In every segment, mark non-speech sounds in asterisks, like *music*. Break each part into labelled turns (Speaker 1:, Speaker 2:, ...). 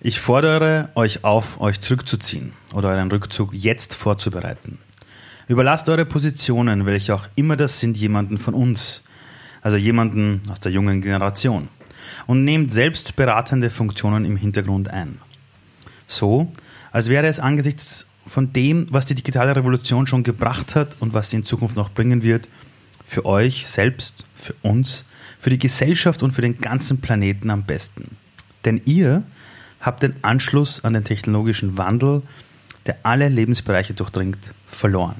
Speaker 1: Ich fordere euch auf, euch zurückzuziehen oder euren Rückzug jetzt vorzubereiten. Überlasst eure Positionen, welche auch immer das sind, jemanden von uns, also jemanden aus der jungen Generation, und nehmt selbst beratende Funktionen im Hintergrund ein. So, als wäre es angesichts von dem, was die digitale Revolution schon gebracht hat und was sie in Zukunft noch bringen wird, für euch selbst, für uns, für die Gesellschaft und für den ganzen Planeten am besten. Denn ihr habt den Anschluss an den technologischen Wandel, der alle Lebensbereiche durchdringt, verloren.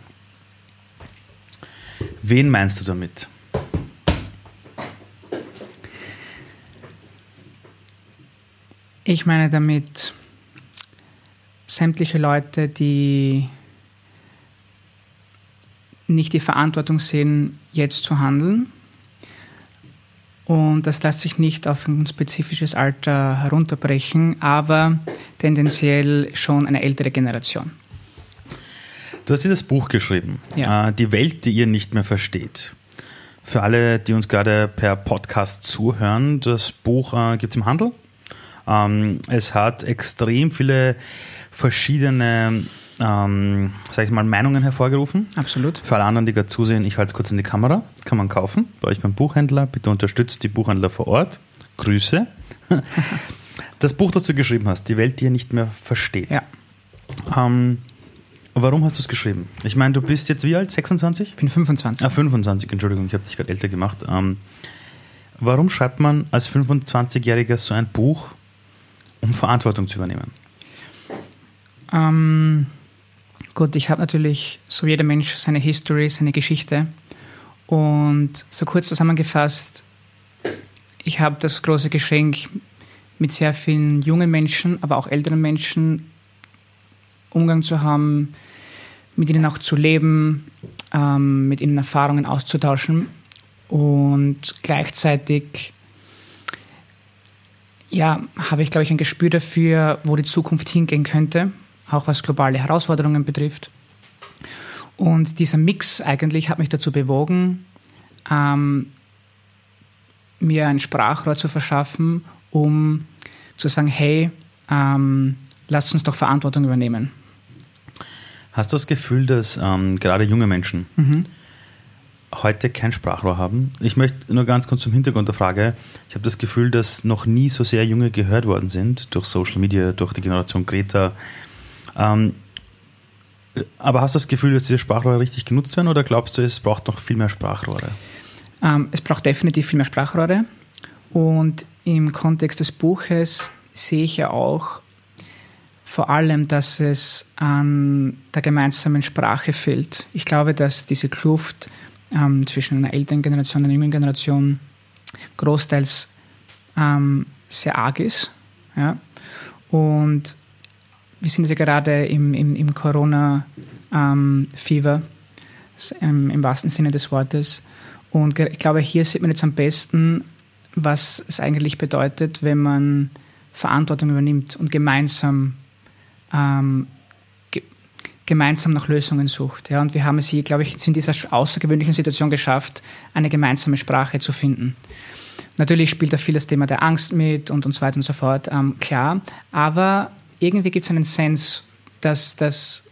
Speaker 1: Wen meinst du damit?
Speaker 2: Ich meine damit sämtliche Leute, die nicht die Verantwortung sehen, jetzt zu handeln. Und das lässt sich nicht auf ein spezifisches Alter herunterbrechen, aber tendenziell schon eine ältere Generation.
Speaker 1: Du hast dieses Buch geschrieben,
Speaker 2: Ja.
Speaker 1: äh, Die Welt, die ihr nicht mehr versteht. Für alle, die uns gerade per Podcast zuhören, das Buch äh, gibt es im Handel. Ähm, es hat extrem viele verschiedene, ähm, sag ich mal, Meinungen hervorgerufen.
Speaker 2: Absolut.
Speaker 1: Für alle anderen, die gerade zusehen, ich halte es kurz in die Kamera. Kann man kaufen bei euch beim Buchhändler. Bitte unterstützt die Buchhändler vor Ort. Grüße. *laughs* Das Buch, das du geschrieben hast, Die Welt, die ihr nicht mehr versteht.
Speaker 2: Ja,
Speaker 1: Ähm, warum hast du es geschrieben? Ich meine, du bist jetzt wie alt? 26?
Speaker 2: ich bin 25.
Speaker 1: Ah, 25, Entschuldigung, ich habe dich gerade älter gemacht. Ähm, warum schreibt man als 25-Jähriger so ein Buch, um Verantwortung zu übernehmen?
Speaker 2: Ähm, gut, ich habe natürlich, so jeder Mensch, seine History, seine Geschichte. Und so kurz zusammengefasst, ich habe das große Geschenk, mit sehr vielen jungen Menschen, aber auch älteren Menschen Umgang zu haben, mit ihnen auch zu leben, ähm, mit ihnen Erfahrungen auszutauschen und gleichzeitig ja, habe ich, glaube ich, ein Gespür dafür, wo die Zukunft hingehen könnte, auch was globale Herausforderungen betrifft. Und dieser Mix eigentlich hat mich dazu bewogen, ähm, mir ein Sprachrohr zu verschaffen, um zu sagen, hey, ähm, lasst uns doch Verantwortung übernehmen.
Speaker 1: Hast du das Gefühl, dass ähm, gerade junge Menschen heute kein Sprachrohr haben? Ich möchte nur ganz kurz zum Hintergrund der Frage. Ich habe das Gefühl, dass noch nie so sehr Junge gehört worden sind durch Social Media, durch die Generation Greta. Ähm, aber hast du das Gefühl, dass diese Sprachrohre richtig genutzt werden oder glaubst du, es braucht noch viel mehr Sprachrohre?
Speaker 2: Ähm, es braucht definitiv viel mehr Sprachrohre. Und im Kontext des Buches sehe ich ja auch vor allem, dass es an der gemeinsamen Sprache fehlt. Ich glaube, dass diese Kluft ähm, zwischen einer älteren Generation und einer jungen Generation großteils ähm, sehr arg ist. Ja? Und wir sind ja gerade im, im, im Corona-Fever, ähm, im wahrsten Sinne des Wortes. Und ich glaube, hier sieht man jetzt am besten, was es eigentlich bedeutet, wenn man Verantwortung übernimmt und gemeinsam, ähm, ge gemeinsam nach Lösungen sucht. Ja, und wir haben es hier, glaube ich, in dieser außergewöhnlichen Situation geschafft, eine gemeinsame Sprache zu finden. Natürlich spielt da viel das Thema der Angst mit und, und so weiter und so fort, ähm, klar. Aber irgendwie gibt es einen Sense, dass, dass,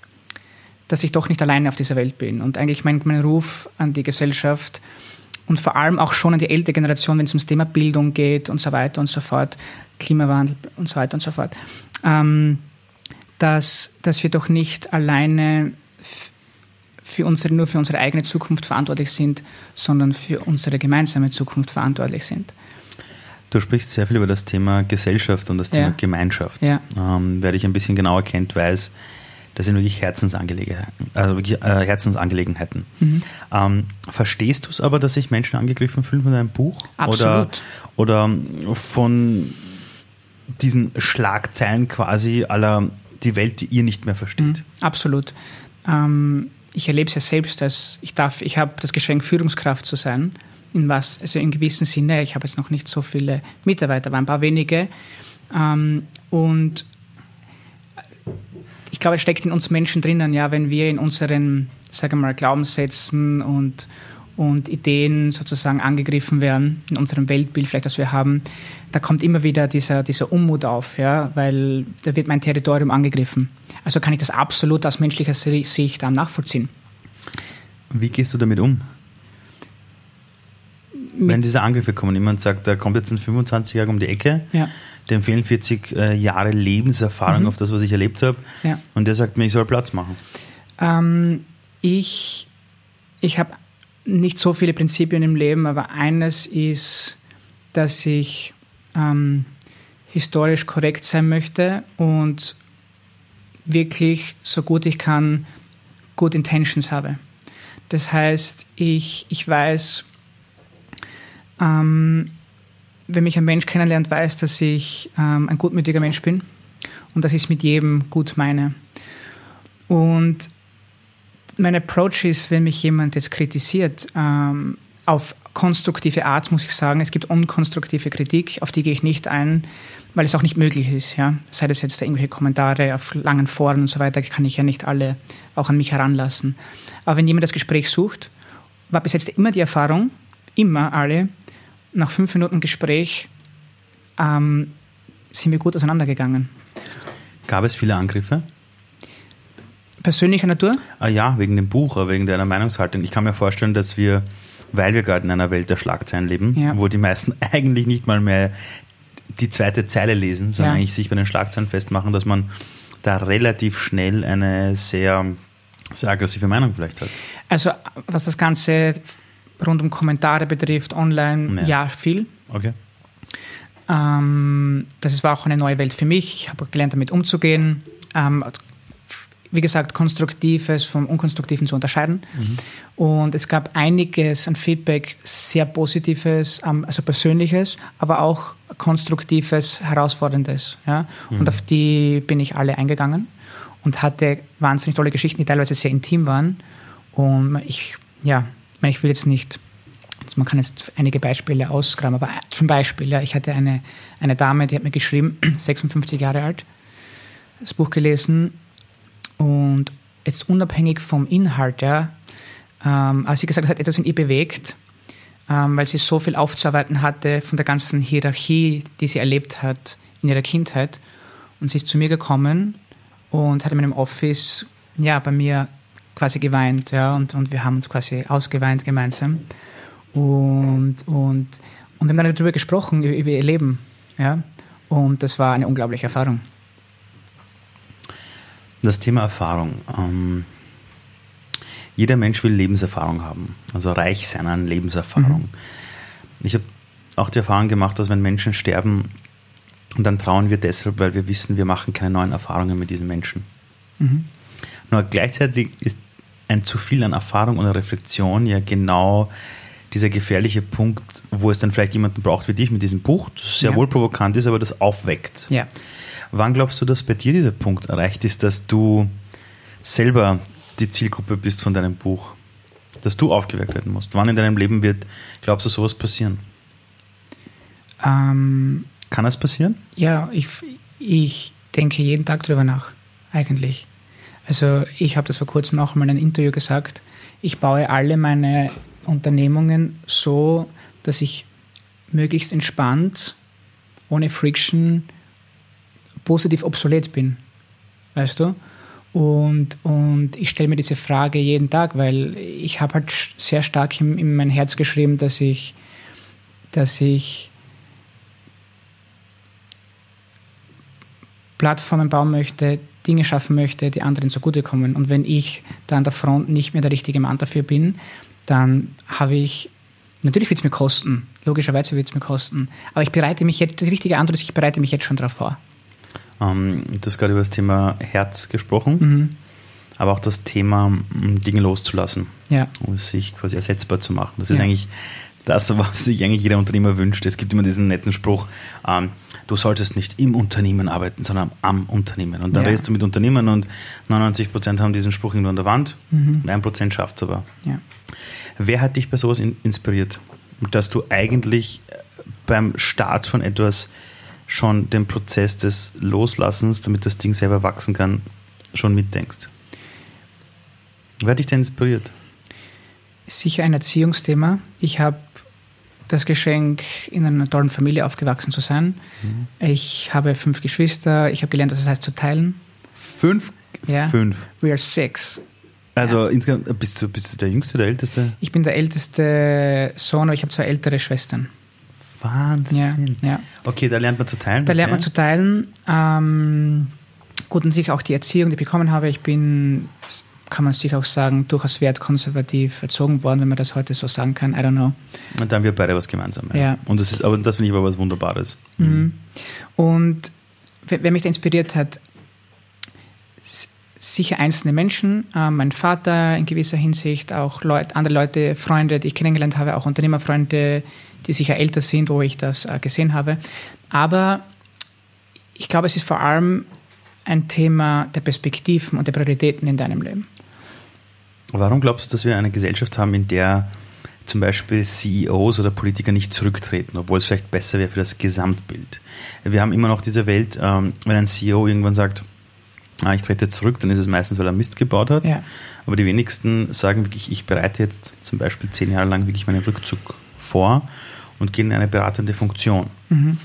Speaker 2: dass ich doch nicht alleine auf dieser Welt bin. Und eigentlich mein, mein Ruf an die Gesellschaft und vor allem auch schon an die ältere Generation, wenn es ums Thema Bildung geht und so weiter und so fort, Klimawandel und so weiter und so fort, ähm, dass, dass wir doch nicht alleine für unsere, nur für unsere eigene Zukunft verantwortlich sind, sondern für unsere gemeinsame Zukunft verantwortlich sind.
Speaker 1: Du sprichst sehr viel über das Thema Gesellschaft und das Thema
Speaker 2: Ja.
Speaker 1: Gemeinschaft.
Speaker 2: Ja.
Speaker 1: Ähm, wer dich ein bisschen genauer kennt, weiß, das sind wirklich Herzensangelegenheiten. Also wirklich, äh, Herzensangelegenheiten.
Speaker 2: Mhm.
Speaker 1: Ähm, verstehst du es aber, dass sich Menschen angegriffen fühlen von deinem Buch?
Speaker 2: Absolut.
Speaker 1: Oder, oder von diesen Schlagzeilen quasi aller die Welt, die ihr nicht mehr versteht?
Speaker 2: Absolut. Ähm, ich erlebe es ja selbst, dass ich darf, ich habe das Geschenk, Führungskraft zu sein. In was, also in gewissem Sinne, ich habe jetzt noch nicht so viele Mitarbeiter, aber ein paar wenige. Ähm, und ich glaube, es steckt in uns Menschen drinnen, ja, wenn wir in unseren, sagen wir mal, Glaubenssätzen und, und Ideen sozusagen angegriffen werden in unserem Weltbild, vielleicht das wir haben, da kommt immer wieder dieser, dieser Unmut auf, ja, weil da wird mein Territorium angegriffen. Also kann ich das absolut aus menschlicher Sicht nachvollziehen.
Speaker 1: Wie gehst du damit um? Wenn diese Angriffe kommen, jemand sagt, da kommt jetzt ein 25-Jähriger um die Ecke, ja. dem fehlen 40 äh, Jahre Lebenserfahrung mhm. auf das, was ich erlebt habe, ja. und der sagt mir, ich soll Platz machen.
Speaker 2: Ähm, ich ich habe nicht so viele Prinzipien im Leben, aber eines ist, dass ich ähm, historisch korrekt sein möchte und wirklich so gut ich kann good intentions habe. Das heißt, ich, ich weiß, ähm, wenn mich ein Mensch kennenlernt, weiß, dass ich ähm, ein gutmütiger Mensch bin und dass ich es mit jedem gut meine. Und mein Approach ist, wenn mich jemand jetzt kritisiert, ähm, auf konstruktive Art muss ich sagen, es gibt unkonstruktive Kritik, auf die gehe ich nicht ein, weil es auch nicht möglich ist. Ja? Sei das jetzt irgendwelche Kommentare auf langen Foren und so weiter, kann ich ja nicht alle auch an mich heranlassen. Aber wenn jemand das Gespräch sucht, war bis jetzt immer die Erfahrung, immer alle, nach fünf Minuten Gespräch ähm, sind wir gut auseinandergegangen.
Speaker 1: Gab es viele Angriffe?
Speaker 2: persönlicher Natur?
Speaker 1: Ah ja, wegen dem Buch, wegen deiner Meinungshaltung. Ich kann mir vorstellen, dass wir, weil wir gerade in einer Welt der Schlagzeilen leben, ja. wo die meisten *laughs* eigentlich nicht mal mehr die zweite Zeile lesen, sondern ja. eigentlich sich bei den Schlagzeilen festmachen, dass man da relativ schnell eine sehr, sehr aggressive Meinung vielleicht hat.
Speaker 2: Also was das Ganze rund um Kommentare betrifft, online, ja, ja viel.
Speaker 1: Okay.
Speaker 2: Ähm, das war auch eine neue Welt für mich. Ich habe gelernt, damit umzugehen. Ähm, wie gesagt, Konstruktives vom Unkonstruktiven zu unterscheiden. Mhm. Und es gab einiges an Feedback, sehr Positives, also Persönliches, aber auch Konstruktives, Herausforderndes. Ja? Mhm. Und auf die bin ich alle eingegangen und hatte wahnsinnig tolle Geschichten, die teilweise sehr intim waren. Und ich, ja, ich will jetzt nicht, also man kann jetzt einige Beispiele ausgraben, aber zum Beispiel, ja, ich hatte eine, eine Dame, die hat mir geschrieben, *clears throat* 56 Jahre alt, das Buch gelesen und jetzt unabhängig vom Inhalt, ja, ähm, als sie gesagt hat, etwas in ihr bewegt, ähm, weil sie so viel aufzuarbeiten hatte von der ganzen Hierarchie, die sie erlebt hat in ihrer Kindheit. Und sie ist zu mir gekommen und hat in meinem Office ja, bei mir quasi geweint. Ja, und, und wir haben uns quasi ausgeweint gemeinsam. Und, und, und haben dann darüber gesprochen, über, ihr Leben. Ja, und das war eine unglaubliche Erfahrung.
Speaker 1: Das Thema Erfahrung. Ähm, jeder Mensch will Lebenserfahrung haben, also reich sein an Lebenserfahrung. Mhm. Ich habe auch die Erfahrung gemacht, dass wenn Menschen sterben, dann trauen wir deshalb, weil wir wissen, wir machen keine neuen Erfahrungen mit diesen Menschen. Mhm. Nur gleichzeitig ist ein zu viel an Erfahrung und Reflexion ja genau dieser gefährliche Punkt, wo es dann vielleicht jemanden braucht wie dich mit diesem Buch, das sehr ja. wohl provokant ist, aber das aufweckt.
Speaker 2: Ja.
Speaker 1: Wann glaubst du, dass bei dir dieser Punkt erreicht ist, dass du selber die Zielgruppe bist von deinem Buch? Dass du aufgeweckt werden musst? Wann in deinem Leben wird, glaubst du, sowas passieren?
Speaker 2: Ähm,
Speaker 1: Kann das passieren?
Speaker 2: Ja, ich, ich denke jeden Tag darüber nach, eigentlich. Also ich habe das vor kurzem auch in einem Interview gesagt. Ich baue alle meine Unternehmungen so, dass ich möglichst entspannt, ohne Friction positiv obsolet bin. Weißt du? Und, und ich stelle mir diese Frage jeden Tag, weil ich habe halt sehr stark in, in mein Herz geschrieben, dass ich, dass ich Plattformen bauen möchte, Dinge schaffen möchte, die anderen zugutekommen. Und wenn ich da an der Front nicht mehr der richtige Mann dafür bin, dann habe ich, natürlich wird es mir kosten, logischerweise wird es mir kosten, aber ich bereite mich jetzt, die richtige Antwort ist, ich bereite mich jetzt schon darauf vor.
Speaker 1: Ähm, du hast gerade über das Thema Herz gesprochen, mhm. aber auch das Thema, Dinge loszulassen
Speaker 2: ja.
Speaker 1: und sich quasi ersetzbar zu machen. Das ist ja. eigentlich das, was sich eigentlich jeder Unternehmer wünscht. Es gibt immer diesen netten Spruch, ähm, du solltest nicht im Unternehmen arbeiten, sondern am Unternehmen. Und dann ja. redest du mit Unternehmern und 99 Prozent haben diesen Spruch irgendwo an der Wand mhm. und ein Prozent schafft es aber.
Speaker 2: Ja.
Speaker 1: Wer hat dich bei sowas inspiriert? Dass du eigentlich beim Start von etwas schon den Prozess des Loslassens, damit das Ding selber wachsen kann, schon mitdenkst? Wer hat dich denn inspiriert?
Speaker 2: Sicher ein Erziehungsthema. Ich habe das Geschenk, in einer tollen Familie aufgewachsen zu sein. Mhm. Ich habe fünf Geschwister. Ich habe gelernt, was es heißt zu teilen.
Speaker 1: Fünf?
Speaker 2: Ja.
Speaker 1: Fünf.
Speaker 2: We are six.
Speaker 1: Also ja. insgesamt bist du, bist du der Jüngste, der Älteste?
Speaker 2: Ich bin der älteste Sohn, aber ich habe zwei ältere Schwestern.
Speaker 1: Wahnsinn.
Speaker 2: Ja, ja.
Speaker 1: Okay, da lernt man zu teilen.
Speaker 2: Da lernt man zu teilen. Ähm, gut, natürlich auch die Erziehung, die ich bekommen habe. Ich bin, kann man sich auch sagen, durchaus wertkonservativ erzogen worden, wenn man das heute so sagen kann. I don't know.
Speaker 1: Und dann haben wir beide was gemeinsam.
Speaker 2: Ja. ja.
Speaker 1: Und das ist, aber das finde ich aber was Wunderbares.
Speaker 2: Mhm. Und wer mich da inspiriert hat, sicher einzelne Menschen, äh, mein Vater in gewisser Hinsicht, auch Leut, andere Leute, Freunde, die ich kennengelernt habe, auch Unternehmerfreunde, die sicher älter sind, wo ich das äh, gesehen habe. Aber ich glaube, es ist vor allem ein Thema der Perspektiven und der Prioritäten in deinem Leben.
Speaker 1: Warum glaubst du, dass wir eine Gesellschaft haben, in der zum Beispiel CEOs oder Politiker nicht zurücktreten, obwohl es vielleicht besser wäre für das Gesamtbild? Wir haben immer noch diese Welt, ähm, wenn ein CEO irgendwann sagt, ah, ich trete zurück, dann ist es meistens, weil er Mist gebaut hat.
Speaker 2: Ja.
Speaker 1: Aber die wenigsten sagen wirklich, ich bereite jetzt zum Beispiel zehn Jahre lang wirklich meinen Rückzug vor und gehe in eine beratende Funktion. Mhm.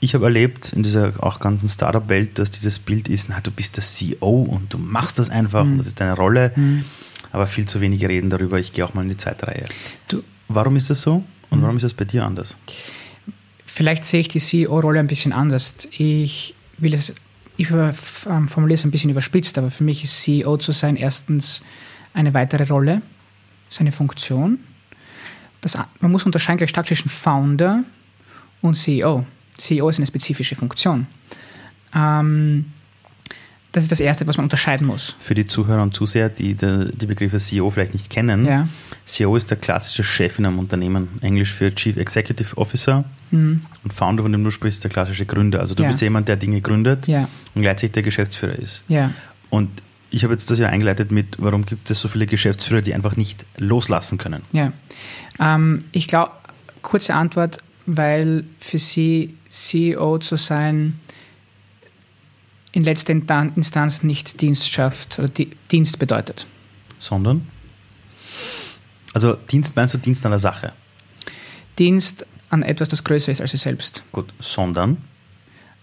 Speaker 1: Ich habe erlebt in dieser auch ganzen Startup-Welt, dass dieses Bild ist, na, du bist der CEO und du machst das einfach mhm. und das ist deine Rolle, mhm. Aber viel zu wenige reden darüber, ich gehe auch mal in die Zeitreihe. Du, warum ist das so und mhm. warum ist das bei dir anders?
Speaker 2: Vielleicht sehe ich die CEO-Rolle ein bisschen anders. Ich will es ich ähm, formuliere es ein bisschen überspitzt, aber für mich ist CEO zu sein erstens eine weitere Rolle, seine Funktion. Das, man muss unterscheiden gleich stark zwischen Founder und CEO. CEO ist eine spezifische Funktion. Ähm, das ist das Erste, was man unterscheiden muss.
Speaker 1: Für die Zuhörer und Zuseher, die die, Begriffe CEO vielleicht nicht kennen,
Speaker 2: ja.
Speaker 1: CEO ist der klassische Chef in einem Unternehmen, Englisch für Chief Executive Officer. Mhm. Und Founder, von dem du sprichst, der klassische Gründer. Also du
Speaker 2: ja.
Speaker 1: bist jemand, der Dinge gründet
Speaker 2: ja.
Speaker 1: und gleichzeitig der Geschäftsführer ist. Und ich habe jetzt das ja eingeleitet mit, warum gibt es so viele Geschäftsführer, die einfach nicht loslassen können?
Speaker 2: Ja, ähm, ich glaube, kurze Antwort, weil für sie CEO zu sein in letzter Instanz nicht Dienstschaft oder Dienst bedeutet.
Speaker 1: Sondern? Also Dienst meinst du Dienst an der Sache?
Speaker 2: Dienst an etwas, das größer ist als sie selbst.
Speaker 1: Gut, sondern?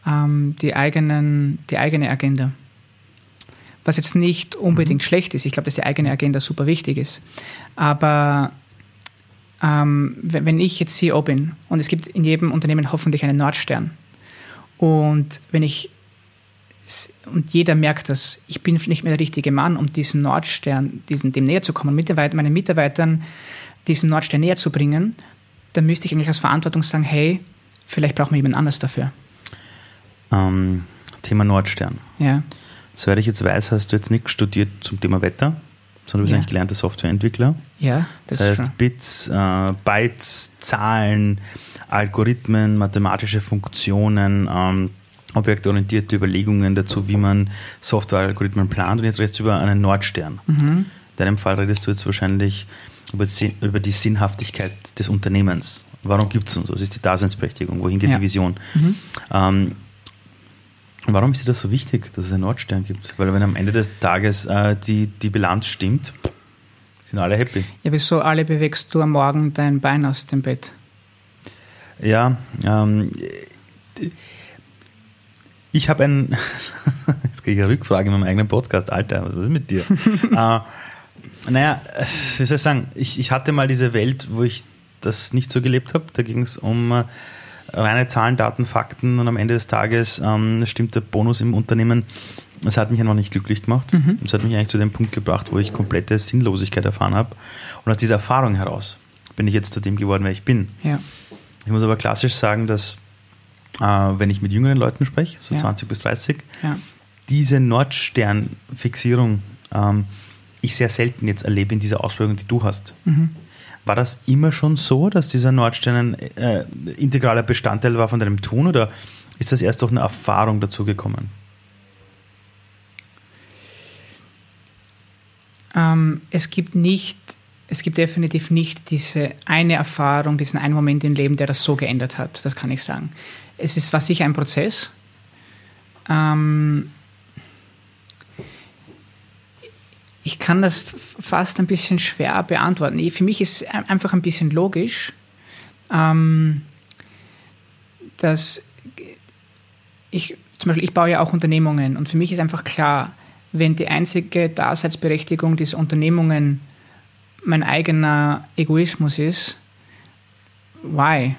Speaker 2: Ähm, die, eigenen, die eigene Agenda. Was jetzt nicht unbedingt mhm. schlecht ist. Ich glaube, dass die eigene Agenda super wichtig ist. Aber ähm, wenn ich jetzt CEO bin und es gibt in jedem Unternehmen hoffentlich einen Nordstern und wenn ich und jeder merkt das, ich bin nicht mehr der richtige Mann, um diesen Nordstern, diesen, dem näher zu kommen, Mitarbeiter, meinen Mitarbeitern diesen Nordstern näher zu bringen, dann müsste ich eigentlich aus Verantwortung sagen, hey, vielleicht brauchen wir jemand anders dafür.
Speaker 1: Ähm, Thema Nordstern.
Speaker 2: Ja.
Speaker 1: Soweit ich jetzt weiß, hast du jetzt nicht studiert zum Thema Wetter, sondern du bist ja. eigentlich gelernter Softwareentwickler.
Speaker 2: Ja,
Speaker 1: das, das heißt schon. Bits, äh, Bytes, Zahlen, Algorithmen, mathematische Funktionen, ähm, objektorientierte Überlegungen dazu, wie man Softwarealgorithmen plant. Und jetzt redest du über einen Nordstern. Mhm. In deinem Fall redest du jetzt wahrscheinlich über, über die Sinnhaftigkeit des Unternehmens. Warum gibt es uns? Was ist die Daseinsberechtigung? Wohin geht ja. die Vision? Mhm. Ähm, warum ist dir das so wichtig, dass es einen Nordstern gibt? Weil wenn am Ende des Tages äh, die, die Bilanz stimmt, sind alle happy.
Speaker 2: Ja, wieso alle bewegst du am Morgen dein Bein aus dem Bett?
Speaker 1: Ja, ähm, ich habe ein, *laughs* jetzt kriege ich eine Rückfrage in meinem eigenen Podcast, Alter, was ist mit dir? äh, *laughs* naja, wie soll ich sagen, ich, ich hatte mal diese Welt, wo ich das nicht so gelebt habe. Da ging es um äh, reine Zahlen, Daten, Fakten und am Ende des Tages ähm, stimmt der Bonus im Unternehmen. Das hat mich einfach nicht glücklich gemacht. Mhm. Das hat mich eigentlich zu dem Punkt gebracht, wo ich komplette Sinnlosigkeit erfahren habe. Und aus dieser Erfahrung heraus bin ich jetzt zu dem geworden, wer ich bin.
Speaker 2: Ja.
Speaker 1: Ich muss aber klassisch sagen, dass äh, wenn ich mit jüngeren Leuten spreche, so ja. 20 bis 30,
Speaker 2: ja.
Speaker 1: diese Nordstern-Fixierung ähm, ich sehr selten jetzt erlebe in dieser Ausbildung, die du hast. Mhm. War das immer schon so, dass dieser Nordstern ein äh, integraler Bestandteil war von deinem Tun oder ist das erst durch eine Erfahrung dazu gekommen?
Speaker 2: Ähm, es gibt nicht, es gibt definitiv nicht diese eine Erfahrung, diesen einen Moment im Leben, der das so geändert hat. Das kann ich sagen es ist, war sicher ein Prozess. Ähm, Ich kann das fast ein bisschen schwer beantworten. Für mich ist es einfach ein bisschen logisch, ähm, dass ich zum Beispiel, ich baue ja auch Unternehmungen und für mich ist einfach klar, wenn die einzige Daseinsberechtigung dieser Unternehmungen mein eigener Egoismus ist, why?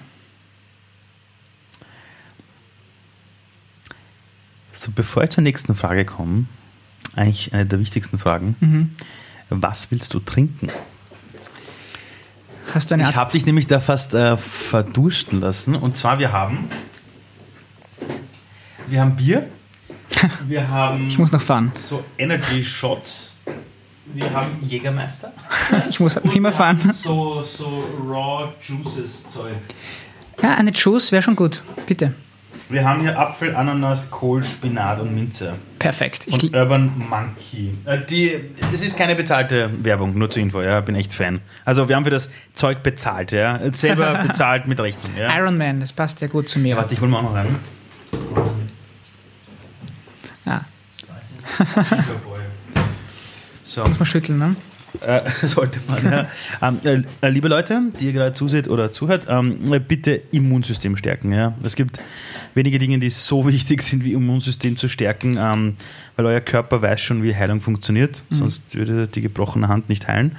Speaker 1: So, bevor ich zur nächsten Frage komme, eigentlich eine der wichtigsten Fragen. Mhm. Was willst du trinken?
Speaker 2: Hast du eine
Speaker 1: ich habe dich nämlich da fast äh, verdursten lassen. Und zwar, wir haben, wir haben Bier, *laughs* wir haben
Speaker 2: ich muss noch fahren.
Speaker 1: so Energy Shots, wir haben Jägermeister. *laughs*
Speaker 2: ich muss noch immer fahren.
Speaker 1: So, so Raw Juices Zeug.
Speaker 2: Ja, eine Juice wäre schon gut, bitte.
Speaker 1: Wir haben hier Apfel, Ananas, Kohl, Spinat und Minze.
Speaker 2: Perfekt.
Speaker 1: Und ich Urban Monkey. Äh, die, es ist keine bezahlte Werbung, nur zur Info, ja, bin echt Fan. Also wir haben für das Zeug bezahlt, ja. Selber *laughs* bezahlt mit Rechnung. Ja.
Speaker 2: Iron Man, das passt ja gut zu mir.
Speaker 1: Ja, warte, ich hol mal auch noch rein.
Speaker 2: Ja. *laughs*
Speaker 1: So.
Speaker 2: Muss man schütteln, ne?
Speaker 1: Äh, *laughs* sollte man, ja. ähm, äh, liebe Leute, die ihr gerade zuseht oder zuhört, ähm, bitte Immunsystem stärken. Ja? Es gibt wenige Dinge, die so *laughs* wichtig sind, wie Immunsystem zu stärken, ähm, weil euer Körper weiß schon, wie Heilung funktioniert, mhm. sonst würde die gebrochene Hand nicht heilen.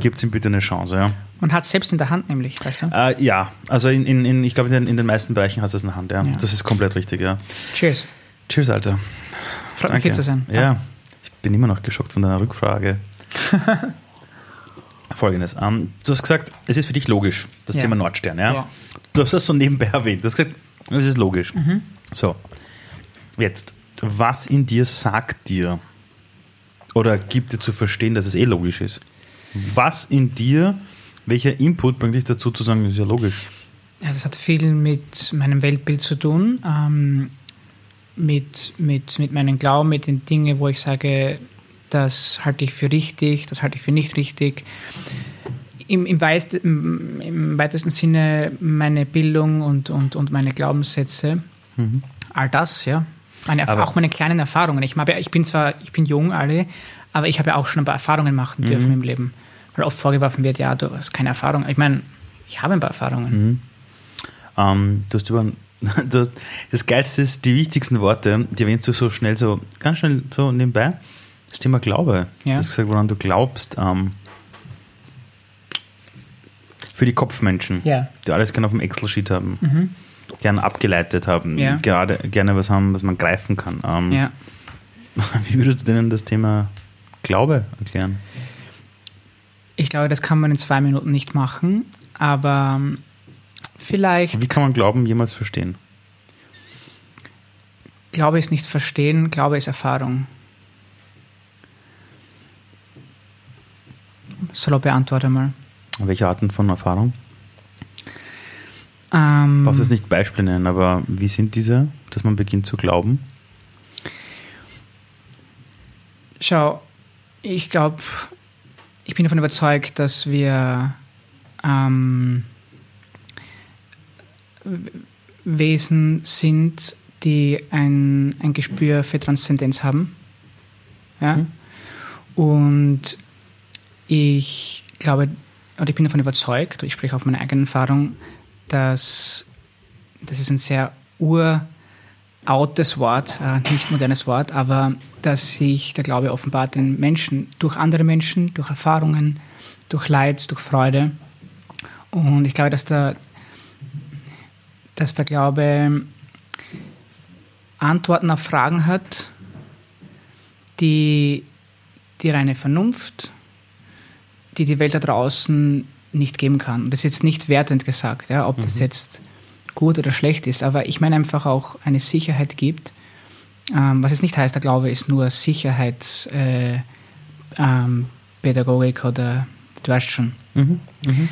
Speaker 1: Gebt ihm bitte eine Chance. Ja?
Speaker 2: Und hat es selbst in der Hand nämlich, weißt du?
Speaker 1: Äh, ja, also in, in, in ich glaube, in, in, den meisten Bereichen hast du es in der Hand. Ja. ja. Das ist komplett richtig. Ja.
Speaker 2: Cheers.
Speaker 1: Cheers, Alter.
Speaker 2: Freut mich hier zu sein.
Speaker 1: Ja, ich bin immer noch geschockt von deiner Rückfrage. *laughs* Folgendes. Ähm, du hast gesagt, es ist für dich logisch, das ja. Thema Nordstern. Ja? ja? Du hast das so nebenbei erwähnt. Du hast gesagt, es ist logisch. Mhm. So, jetzt, was in dir sagt dir oder gibt dir zu verstehen, dass es eh logisch ist? Was in dir, welcher Input bringt dich dazu zu sagen, das ist ja logisch?
Speaker 2: Ja, das hat viel mit meinem Weltbild zu tun, ähm, mit, mit, mit meinem Glauben, mit den Dingen, wo ich sage, das halte ich für richtig, das halte ich für nicht richtig. Im, im, weist, im, im weitesten Sinne meine Bildung und, und, und meine Glaubenssätze. Mhm. All das, ja. Meine, auch meine kleinen Erfahrungen. Ich, habe, ich bin zwar, ich bin jung alle, aber ich habe ja auch schon ein paar Erfahrungen machen dürfen mhm. im Leben. Weil oft vorgeworfen wird, ja, du hast keine Erfahrung. Ich meine, ich habe ein paar Erfahrungen.
Speaker 1: Mhm. Ähm, du hast über *laughs* das Geilste ist, die wichtigsten Worte, die erwähnst du so schnell, so ganz schnell so nebenbei. Das Thema Glaube. Ja. Du hast gesagt, woran du glaubst. Ähm, für die Kopfmenschen,
Speaker 2: ja.
Speaker 1: die alles gerne auf dem Excel-Sheet haben, mhm. gerne abgeleitet haben, ja. gerade gerne was haben, was man greifen kann. Ähm,
Speaker 2: ja. *laughs*
Speaker 1: Wie würdest du denen das Thema Glaube erklären?
Speaker 2: Ich glaube, das kann man in zwei Minuten nicht machen, aber ähm, vielleicht.
Speaker 1: Wie kann man Glauben jemals verstehen?
Speaker 2: Glaube ist nicht verstehen, Glaube ist Erfahrung. Salopp beantworte mal.
Speaker 1: Welche Arten von Erfahrung?
Speaker 2: Ähm,
Speaker 1: du brauchst jetzt nicht Beispiele nennen, aber wie sind diese, dass man beginnt zu glauben?
Speaker 2: Schau, ich glaube, ich bin davon überzeugt, dass wir ähm, Wesen sind, die ein, ein Gespür für Transzendenz haben. Ja? Mhm. Und ich glaube, oder ich bin davon überzeugt, ich spreche auf meine eigene Erfahrung, dass das ist ein sehr uraltes Wort, äh, nicht modernes Wort, aber dass sich der Glaube offenbart den Menschen, durch andere Menschen, durch Erfahrungen, durch Leid, durch Freude. Und ich glaube, dass der, dass der Glaube Antworten auf Fragen hat, die die reine Vernunft, die die Welt da draußen nicht geben kann. Und das ist jetzt nicht wertend gesagt, ja, ob mhm. das jetzt gut oder schlecht ist, aber ich meine einfach auch eine Sicherheit gibt, ähm, was es nicht heißt, der Glaube ist nur Sicherheitspädagogik äh, ähm, oder du weißt schon. Mhm. Mhm.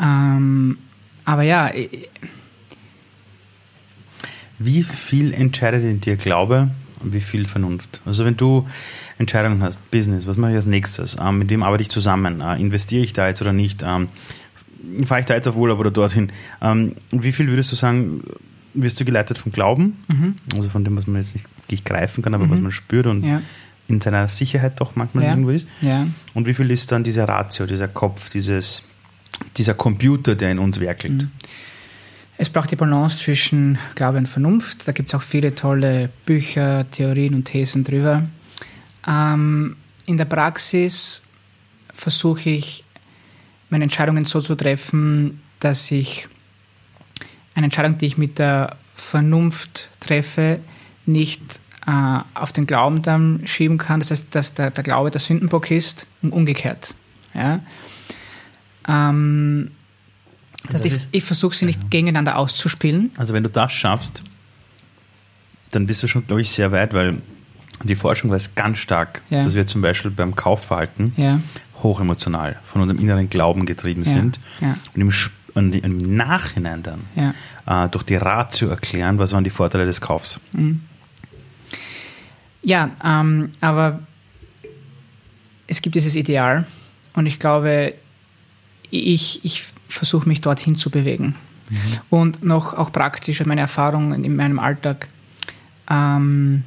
Speaker 2: Ähm, aber ja.
Speaker 1: Wie viel entscheidet in dir Glaube wie viel Vernunft? Also wenn du Entscheidungen hast, Business, was mache ich als nächstes, ähm, mit wem arbeite ich zusammen, äh, investiere ich da jetzt oder nicht, ähm, fahre ich da jetzt auf Urlaub oder dorthin. Ähm, wie viel würdest du sagen, wirst du geleitet vom Glauben, mhm. also von dem, was man jetzt nicht greifen kann, aber mhm. was man spürt und
Speaker 2: ja.
Speaker 1: in seiner Sicherheit doch manchmal
Speaker 2: Ja.
Speaker 1: irgendwo ist.
Speaker 2: Ja.
Speaker 1: Und wie viel ist dann dieser Ratio, dieser Kopf, dieses, dieser Computer, der in uns werkelt?
Speaker 2: Mhm. Es braucht die Balance zwischen Glaube und Vernunft. Da gibt es auch viele tolle Bücher, Theorien und Thesen drüber. Ähm, in der Praxis versuche ich, meine Entscheidungen so zu treffen, dass ich eine Entscheidung, die ich mit der Vernunft treffe, nicht äh, auf den Glauben dann schieben kann. Das heißt, dass der, der Glaube der Sündenbock ist und umgekehrt. Ja? Ähm, das
Speaker 1: Das
Speaker 2: ich
Speaker 1: ist-
Speaker 2: ich versuche sie nicht gegeneinander auszuspielen.
Speaker 1: Also wenn du das schaffst, dann bist du schon, glaube ich, sehr weit, weil die Forschung weiß ganz stark,
Speaker 2: Ja.
Speaker 1: dass wir zum Beispiel beim Kaufverhalten
Speaker 2: Ja,
Speaker 1: hochemotional von unserem inneren Glauben getrieben
Speaker 2: Ja.
Speaker 1: sind
Speaker 2: Ja.
Speaker 1: und im, und im Nachhinein dann
Speaker 2: ja.
Speaker 1: äh, durch die Ratio erklären, was waren die Vorteile des Kaufs.
Speaker 2: Ja, ähm, aber es gibt dieses Ideal und ich glaube, ich, ich versuche mich dorthin zu bewegen. Und noch auch praktisch meine Erfahrungen in meinem Alltag. Ähm,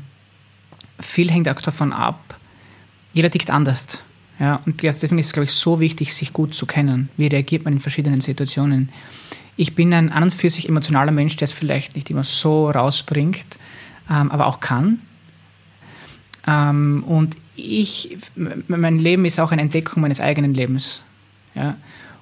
Speaker 2: viel hängt auch davon ab, jeder tickt anders. Ja, und deswegen ist es, glaube ich, so wichtig, sich gut zu kennen. Wie reagiert man in verschiedenen Situationen? Ich bin ein an und für sich emotionaler Mensch, der es vielleicht nicht immer so rausbringt, ähm, aber auch kann. Ähm, und ich, mein Leben ist auch eine Entdeckung meines eigenen Lebens. Ja?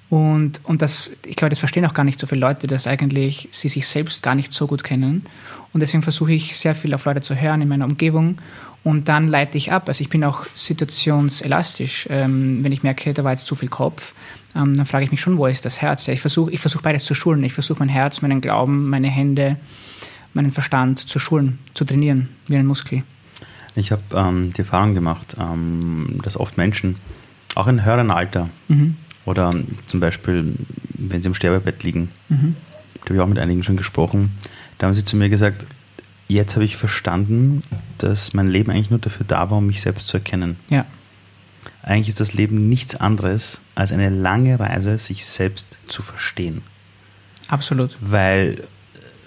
Speaker 2: Und, und das, ich glaube, das verstehen auch gar nicht so viele Leute, dass eigentlich sie sich selbst gar nicht so gut kennen. Und deswegen versuche ich sehr viel auf Leute zu hören in meiner Umgebung und dann leite ich ab. Also ich bin auch situationselastisch. Ähm, wenn ich merke, da war jetzt zu viel Kopf, ähm, dann frage ich mich schon, wo ist das Herz? Ja, ich versuche ich versuche beides zu schulen. Ich versuche mein Herz, meinen Glauben, meine Hände, meinen Verstand zu schulen, zu trainieren, wie ein Muskel.
Speaker 1: Ich habe ähm, die Erfahrung gemacht, ähm, dass oft Menschen, auch in höheren Alter, oder zum Beispiel, wenn sie im Sterbebett liegen, da habe ich auch mit einigen schon gesprochen, da haben sie zu mir gesagt, jetzt habe ich verstanden, dass mein Leben eigentlich nur dafür da war, um mich selbst zu erkennen.
Speaker 2: Ja,
Speaker 1: Eigentlich ist das Leben nichts anderes als eine lange Reise, sich selbst zu verstehen.
Speaker 2: absolut.
Speaker 1: Weil,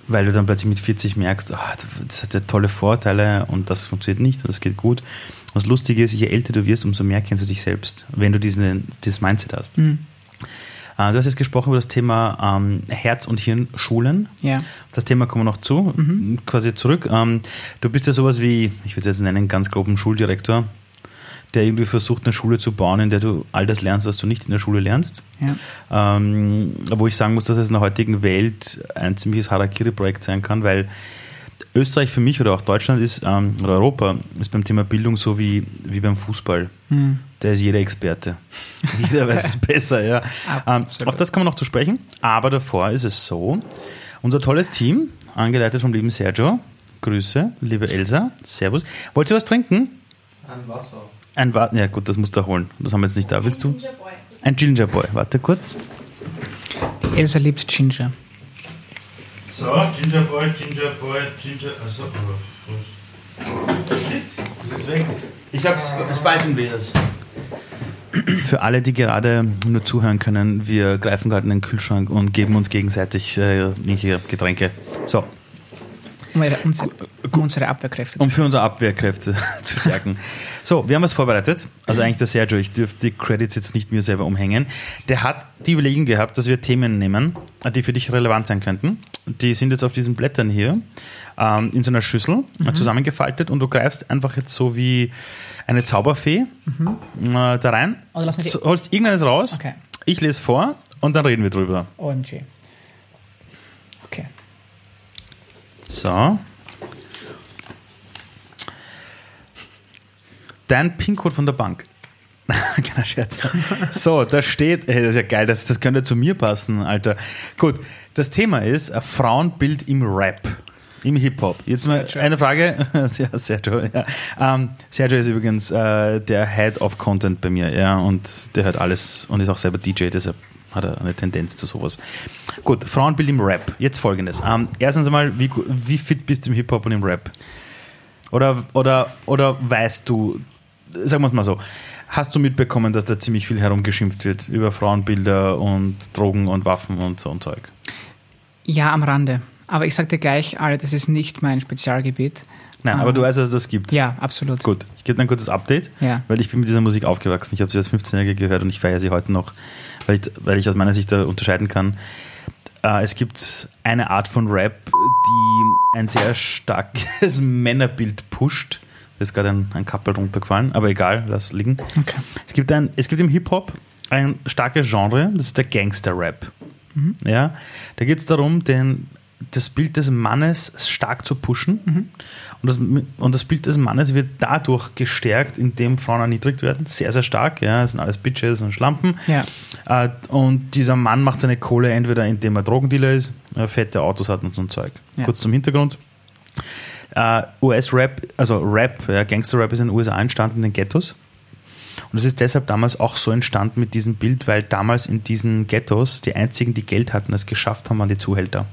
Speaker 1: weil du dann plötzlich mit 40 merkst, ah, das hat ja tolle Vorteile und das funktioniert nicht und das geht gut. Und das Lustige ist, je älter du wirst, umso mehr kennst du dich selbst, wenn du diesen, dieses Mindset hast.
Speaker 2: Mhm.
Speaker 1: Äh, Du hast jetzt gesprochen über das Thema ähm, Herz- und Hirnschulen.
Speaker 2: Ja.
Speaker 1: Das Thema kommen wir noch zu, quasi zurück. Ähm, du bist ja sowas wie, ich würde es jetzt nennen, ganz groben Schuldirektor, der irgendwie versucht, eine Schule zu bauen, in der du all das lernst, was du nicht in der Schule lernst.
Speaker 2: Ja.
Speaker 1: Ähm, wo ich sagen muss, dass es in der heutigen Welt ein ziemliches Harakiri-Projekt sein kann, weil Österreich für mich oder auch Deutschland ist, ähm, oder Europa, ist beim Thema Bildung so wie, wie beim Fußball.
Speaker 2: Mhm.
Speaker 1: Da ist jeder Experte. *laughs* Jeder weiß es besser, ja. Ähm, auf das kann man noch zu sprechen. Aber davor ist es so, unser tolles Team, angeleitet vom lieben Sergio, Grüße, liebe Elsa, Servus. Wollt ihr was trinken?
Speaker 3: Ein Wasser.
Speaker 1: Ein Warten, ja gut, das musst du holen. Das haben wir jetzt nicht da. Willst du?
Speaker 4: Ginger Boy.
Speaker 1: Ein Ginger Boy. Warte kurz.
Speaker 2: Elsa liebt Ginger.
Speaker 1: So, Ginger Boy, Ginger Boy, Ginger. Also, Shit, das ist weg. Ich hab's Speisen Beers. Für alle, die gerade nur zuhören können, wir greifen gerade in den Kühlschrank und geben uns gegenseitig äh, irgendwelche Getränke. So,
Speaker 2: Um, ihre, unsere, um unsere Abwehrkräfte zu
Speaker 1: um für unsere Abwehrkräfte *laughs* zu stärken. So, wir haben was vorbereitet. Also eigentlich der Sergio, ich dürfte die Credits jetzt nicht mir selber umhängen. Der hat die Überlegung gehabt, dass wir Themen nehmen, die für dich relevant sein könnten. Die sind jetzt auf diesen Blättern hier ähm, in so einer Schüssel äh, zusammengefaltet und du greifst einfach jetzt so wie eine Zauberfee äh, da rein, holst irgendeines raus,
Speaker 2: Okay.
Speaker 1: ich lese vor und dann reden wir drüber.
Speaker 2: OMG. Okay.
Speaker 1: So. Dein PIN-Code von der Bank. *laughs* Kleiner Scherz. So, da steht, ey, das ist ja geil, das, das könnte zu mir passen, Alter. Gut, das Thema ist ein Frauenbild im Rap, im Hip-Hop. Jetzt mal eine Frage. *laughs* Ja, Sergio, ja. Ähm, Sergio ist übrigens äh, der Head of Content bei mir, ja, und der hört alles und ist auch selber DJ, deshalb hat er eine Tendenz zu sowas. Gut, Frauenbild im Rap. Jetzt folgendes. Ähm, erstens einmal, wie, wie fit bist du im Hip-Hop und im Rap? Oder, oder, oder weißt du, sagen wir es mal so, hast du mitbekommen, dass da ziemlich viel herumgeschimpft wird über Frauenbilder und Drogen und Waffen und so ein Zeug?
Speaker 2: Ja, am Rande. Aber ich sagte gleich, alle, das ist nicht mein Spezialgebiet.
Speaker 1: Nein, aber du weißt, dass es das gibt.
Speaker 2: Ja, absolut.
Speaker 1: Gut, ich gebe dir ein kurzes Update,
Speaker 2: Ja.
Speaker 1: weil ich bin mit dieser Musik aufgewachsen. Ich habe sie als 15-Jähriger gehört und ich feiere sie heute noch, weil ich, weil ich aus meiner Sicht da unterscheiden kann. Äh, es gibt eine Art von Rap, die ein sehr starkes *laughs* Männerbild pusht. Da ist gerade ein, ein Kappel runtergefallen, aber egal, lass liegen.
Speaker 2: Okay.
Speaker 1: Es gibt, ein, es gibt im Hip-Hop ein starkes Genre, das ist der Gangster-Rap. Ja, da geht es darum, den, das Bild des Mannes stark zu pushen. Und, das, und das Bild des Mannes wird dadurch gestärkt, indem Frauen erniedrigt werden. Sehr, sehr stark. Ja, das sind alles Bitches und Schlampen.
Speaker 2: Ja.
Speaker 1: Äh, und dieser Mann macht seine Kohle entweder, indem er Drogendealer ist, äh, fette Autos hat und so ein Zeug.
Speaker 2: Ja.
Speaker 1: Kurz zum Hintergrund. Äh, US-Rap, also Rap, ja, Gangster-Rap ist in den USA entstanden in den Ghettos. Und es ist deshalb damals auch so entstanden mit diesem Bild, weil damals in diesen Ghettos die einzigen, die Geld hatten, es geschafft haben, waren die Zuhälter.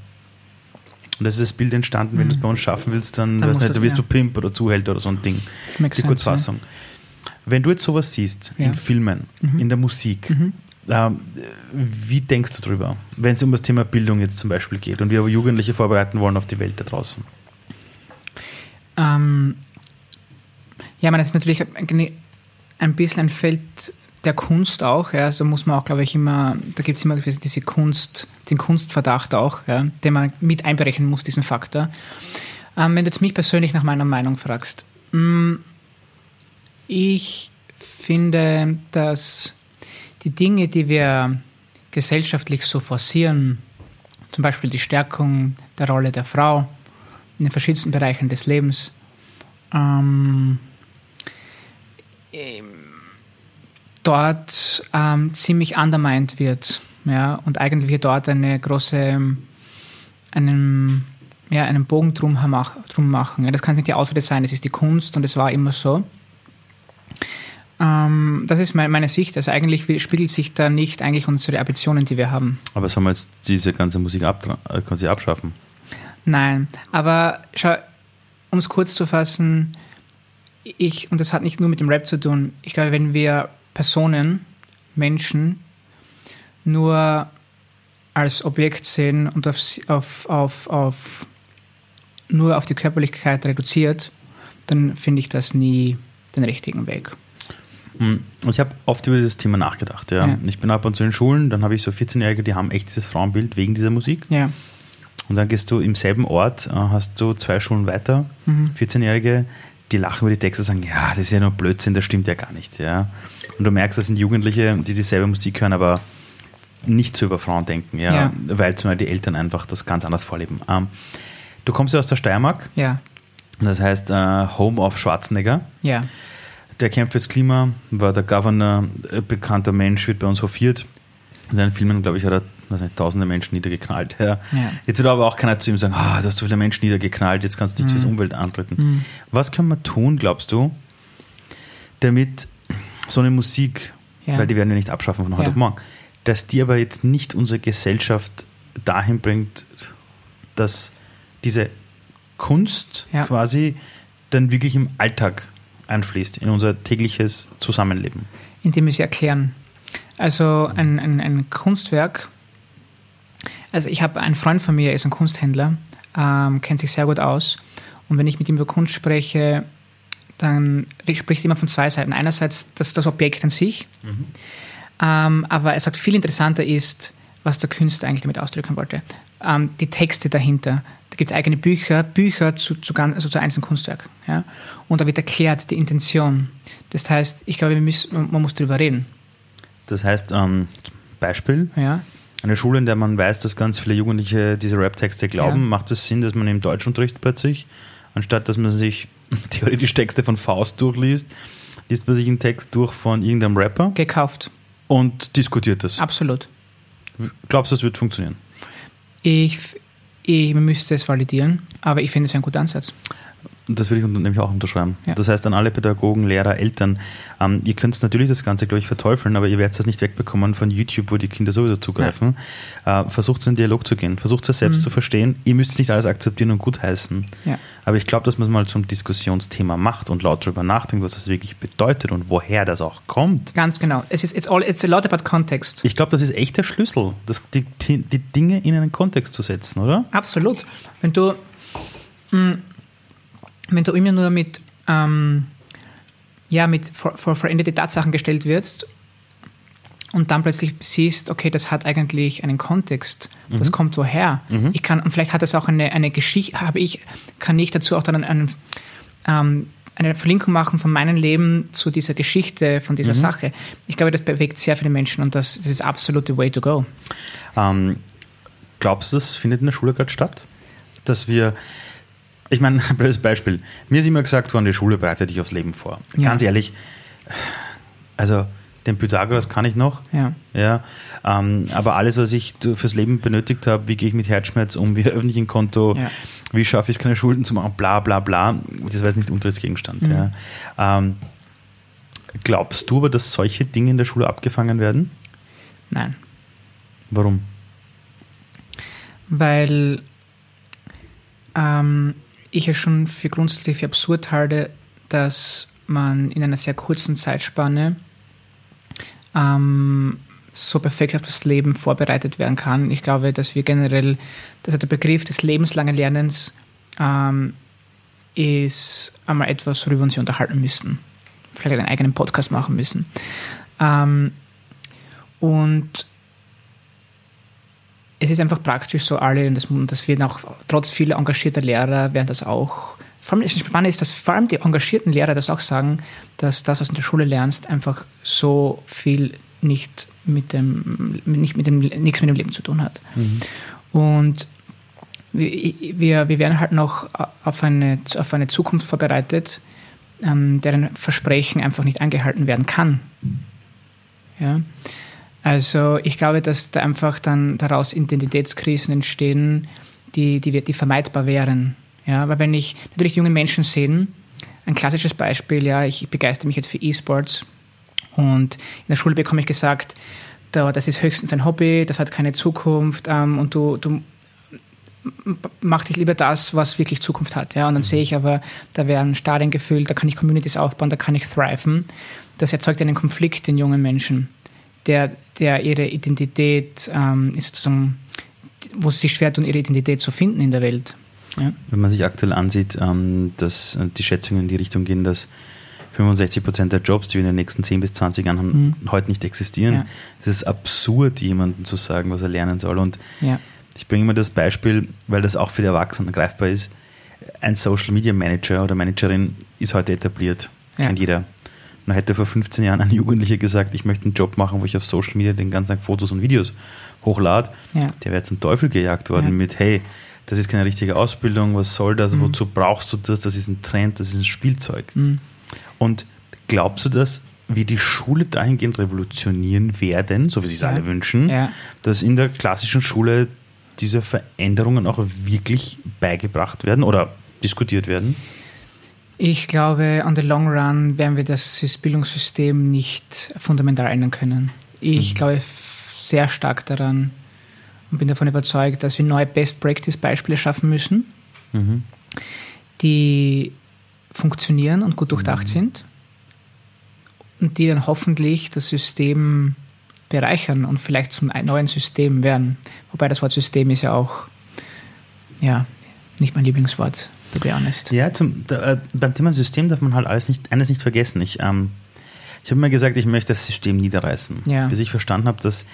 Speaker 1: Und das ist das Bild entstanden, wenn du es bei uns schaffen willst, dann,
Speaker 2: Mhm. Dann
Speaker 1: nicht,
Speaker 2: du-
Speaker 1: du wirst
Speaker 2: ja.
Speaker 1: du Pimp oder Zuhälter oder so ein Ding.
Speaker 2: Makes
Speaker 1: Die
Speaker 2: sense,
Speaker 1: Kurzfassung. Wenn du jetzt sowas siehst,
Speaker 2: Ja. Mhm.
Speaker 1: in Filmen, in der Musik, ähm, wie denkst du drüber, wenn es um das Thema Bildung jetzt zum Beispiel geht und wir aber Jugendliche vorbereiten wollen auf die Welt da draußen?
Speaker 2: Ähm, ja, man, das ist natürlich ein bisschen ein Feld der Kunst auch. Ja. Also muss man auch, glaube ich, immer, da gibt es immer diese Kunst, den Kunstverdacht auch, ja, den man mit einberechnen muss, diesen Faktor. Ähm, wenn du jetzt mich persönlich nach meiner Meinung fragst, mh, ich finde, dass die Dinge, die wir gesellschaftlich so forcieren, zum Beispiel die Stärkung der Rolle der Frau in den verschiedensten Bereichen des Lebens, ähm, dort ähm, ziemlich undermined wird. Ja, und eigentlich wir dort eine große, einen, ja, einen Bogen drum, drum machen. Ja, das kann nicht die Ausrede sein, es ist die Kunst und es war immer so. Ähm, das ist meine, meine Sicht. Also eigentlich spiegelt sich da nicht eigentlich unsere Ambitionen, die wir haben.
Speaker 1: Aber sollen wir jetzt diese ganze Musik äh, quasi abschaffen?
Speaker 2: Nein, aber schau, um es kurz zu fassen, ich, und das hat nicht nur mit dem Rap zu tun, ich glaube, wenn wir Personen, Menschen nur als Objekt sehen und auf, auf, auf, auf, nur auf die Körperlichkeit reduziert, dann finde ich das nie den richtigen Weg.
Speaker 1: Hm, Ich habe oft über dieses Thema nachgedacht. Ja.
Speaker 2: Ja.
Speaker 1: Ich bin ab und zu in Schulen, dann habe ich so 14-Jährige, die haben echt dieses Frauenbild wegen dieser Musik.
Speaker 2: Ja,
Speaker 1: Und dann gehst du im selben Ort, äh, hast du zwei Schulen weiter,
Speaker 2: Mhm.
Speaker 1: 14-Jährige, die lachen über die Texte und sagen, ja, das ist ja nur Blödsinn, das stimmt ja gar nicht. Ja. Und du merkst, das sind Jugendliche, die dieselbe Musik hören, aber nicht so über Frauen denken, ja,
Speaker 2: Ja.
Speaker 1: weil zum Beispiel die Eltern einfach das ganz anders vorleben. Ähm, du kommst ja aus der Steiermark,
Speaker 2: ja,
Speaker 1: das heißt äh, Home of Schwarzenegger.
Speaker 2: ja,
Speaker 1: Der kämpft fürs Klima, war der Governor, äh, bekannter Mensch, wird bei uns hofiert. In seinen Filmen, glaube ich, hat er nicht, tausende Menschen niedergeknallt. Ja.
Speaker 2: Ja.
Speaker 1: Jetzt wird aber auch keiner zu ihm sagen, ah, du hast so viele Menschen niedergeknallt, jetzt kannst du nicht
Speaker 2: Mhm.
Speaker 1: fürs Umwelt antreten. Was kann man tun, glaubst du, damit so eine Musik,
Speaker 2: Ja.
Speaker 1: weil die werden wir nicht abschaffen von heute
Speaker 2: Ja.
Speaker 1: auf morgen, dass die aber jetzt nicht unsere Gesellschaft dahin bringt, dass diese Kunst
Speaker 2: Ja.
Speaker 1: quasi dann wirklich im Alltag einfließt, in unser tägliches Zusammenleben.
Speaker 2: indem wir sie erklären. Also ein, ein, ein Kunstwerk, also ich habe einen Freund von mir, er ist ein Kunsthändler, ähm, kennt sich sehr gut aus. Und wenn ich mit ihm über Kunst spreche, dann spricht er immer von zwei Seiten. Einerseits das, das Objekt an sich, ähm, aber er sagt, viel interessanter ist, was der Künstler eigentlich damit ausdrücken wollte. Ähm, die Texte dahinter. Da gibt es eigene Bücher, Bücher zu, zu, also zu einzelnen Kunstwerk. Ja? Und da wird erklärt die Intention. Das heißt, ich glaube, müssen, man muss darüber reden.
Speaker 1: Das heißt, ähm, Beispiel,
Speaker 2: Ja?
Speaker 1: eine Schule, in der man weiß, dass ganz viele Jugendliche diese Rap-Texte glauben,
Speaker 2: Ja.
Speaker 1: macht es Sinn, dass man im Deutschunterricht plötzlich, anstatt dass man sich *laughs* theoretisch Texte von Faust durchliest, liest man sich einen Text durch von irgendeinem Rapper
Speaker 2: Gekauft.
Speaker 1: und diskutiert das.
Speaker 2: Absolut.
Speaker 1: Glaubst du, das wird funktionieren?
Speaker 2: Ich, ich müsste es validieren, aber ich finde es ein guter Ansatz.
Speaker 1: Das würde ich nämlich auch unterschreiben.
Speaker 2: Ja.
Speaker 1: Das heißt, an alle Pädagogen, Lehrer, Eltern, ähm, ihr könnt natürlich das Ganze, glaube ich, verteufeln, aber ihr werdet das nicht wegbekommen von YouTube, wo die Kinder sowieso zugreifen. Äh, versucht in den Dialog zu gehen, versucht es selbst
Speaker 2: Mhm.
Speaker 1: zu verstehen. Ihr müsst es nicht alles akzeptieren und gutheißen.
Speaker 2: Ja.
Speaker 1: Aber ich glaube, dass man es mal zum Diskussionsthema macht und laut darüber nachdenkt, was das wirklich bedeutet und woher das auch kommt.
Speaker 2: Ganz genau. Es ist it's all, it's a lot about context.
Speaker 1: Ich glaube, das ist echt der Schlüssel, das, die, die die Dinge in einen Kontext zu setzen, oder?
Speaker 2: Absolut. Wenn du, mh, wenn du immer nur mit, ähm, ja, mit vor, vor veränderte Tatsachen gestellt wirst und dann plötzlich siehst, okay, das hat eigentlich einen Kontext, das kommt woher. Ich kann, und vielleicht hat es auch eine, eine Geschichte, habe ich, kann ich dazu auch dann einen, ähm, eine Verlinkung machen von meinem Leben zu dieser Geschichte, von dieser Sache. Ich glaube, das bewegt sehr viele Menschen und das, das ist absolut the way to go.
Speaker 1: Ähm, glaubst du, das findet in der Schule gerade statt? Dass wir, ich meine, ein *laughs* blödes Beispiel. Mir ist immer gesagt worden, die Schule bereitet dich aufs Leben vor.
Speaker 2: Ja.
Speaker 1: Ganz ehrlich, also den Pythagoras kann ich noch.
Speaker 2: Ja.
Speaker 1: Ja, ähm, aber alles, was ich fürs Leben benötigt habe, wie gehe ich mit Herzschmerz um, wie *laughs* eröffne ich ein Konto,
Speaker 2: Ja.
Speaker 1: wie schaffe ich es, keine Schulden zu machen, bla bla bla, das war jetzt nicht Unterrichtsgegenstand.
Speaker 2: Mhm.
Speaker 1: Ja. Ähm, glaubst du aber, dass solche Dinge in der Schule abgefangen werden?
Speaker 2: Nein.
Speaker 1: Warum?
Speaker 2: weil ähm, ich es schon für grundsätzlich für absurd halte, dass man in einer sehr kurzen Zeitspanne ähm, so perfekt auf das Leben vorbereitet werden kann. Ich glaube, dass wir generell, also der Begriff des lebenslangen Lernens ähm, ist einmal etwas, worüber wir uns unterhalten müssen. Vielleicht einen eigenen Podcast machen müssen. Ähm, und es ist einfach praktisch so alle, und das, und das wird auch trotz vieler engagierter Lehrer werden das auch. Vor allem das Spannende ist, dass vor allem die engagierten Lehrer das auch sagen, dass das, was du in der Schule lernst, einfach so viel nicht mit dem, nicht mit dem, nichts mit dem Leben zu tun hat. Und wir, wir, wir werden halt noch auf eine, auf eine Zukunft vorbereitet, ähm, deren Versprechen einfach nicht eingehalten werden kann. Ja. Also ich glaube, dass da einfach dann daraus Identitätskrisen entstehen, die, die, die vermeidbar wären. Ja, weil wenn ich natürlich junge Menschen sehen, ein klassisches Beispiel, ja, ich begeistere mich jetzt für E-Sports und in der Schule bekomme ich gesagt, da, das ist höchstens ein Hobby, das hat keine Zukunft ähm, und du, du mach dich lieber das, was wirklich Zukunft hat. Ja? Und dann sehe ich aber, da werden Stadien gefüllt, da kann ich Communities aufbauen, da kann ich thriven. Das erzeugt einen Konflikt in jungen Menschen, der, der ihre Identität ähm, ist sozusagen, wo sie sich schwer tun, ihre Identität zu finden in der Welt. Ja?
Speaker 1: Wenn man sich aktuell ansieht, ähm, dass die Schätzungen in die Richtung gehen, dass 65 Prozent der Jobs, die wir in den nächsten 10 bis 20 Jahren haben, heute nicht existieren.
Speaker 2: Ja.
Speaker 1: Es ist absurd, jemandem zu sagen, was er lernen soll. Und
Speaker 2: Ja.
Speaker 1: ich bringe immer das Beispiel, weil das auch für die Erwachsenen greifbar ist. Ein Social Media Manager oder Managerin ist heute etabliert.
Speaker 2: Ja.
Speaker 1: Kennt jeder. Man hätte vor 15 Jahren ein Jugendlicher gesagt, ich möchte einen Job machen, wo ich auf Social Media den ganzen Tag Fotos und Videos hochlade.
Speaker 2: Ja.
Speaker 1: Der wäre zum Teufel gejagt worden
Speaker 2: Ja.
Speaker 1: mit, hey, das ist keine richtige Ausbildung, was soll das, wozu brauchst du das, das ist ein Trend, das ist ein Spielzeug.
Speaker 2: Mhm.
Speaker 1: Und glaubst du, dass wir die Schule dahingehend revolutionieren werden, so wie sie es
Speaker 2: Ja.
Speaker 1: alle wünschen, dass in der klassischen Schule diese Veränderungen auch wirklich beigebracht werden oder diskutiert werden?
Speaker 2: Ich glaube, on the long run werden wir das Sys- Bildungssystem nicht fundamental ändern können. Ich glaube f- sehr stark daran und bin davon überzeugt, dass wir neue Best-Practice-Beispiele schaffen müssen,
Speaker 1: Mhm.
Speaker 2: die funktionieren und gut durchdacht sind und die dann hoffentlich das System bereichern und vielleicht zum neuen System werden. Wobei das Wort System ist ja auch ja, nicht mein Lieblingswort, to be honest.
Speaker 1: Ja, zum, da, äh, beim Thema System darf man halt alles nicht, eines nicht vergessen. Ich, ähm, ich habe mir gesagt, ich möchte das System niederreißen.
Speaker 2: Ja.
Speaker 1: Bis ich verstanden habe, dass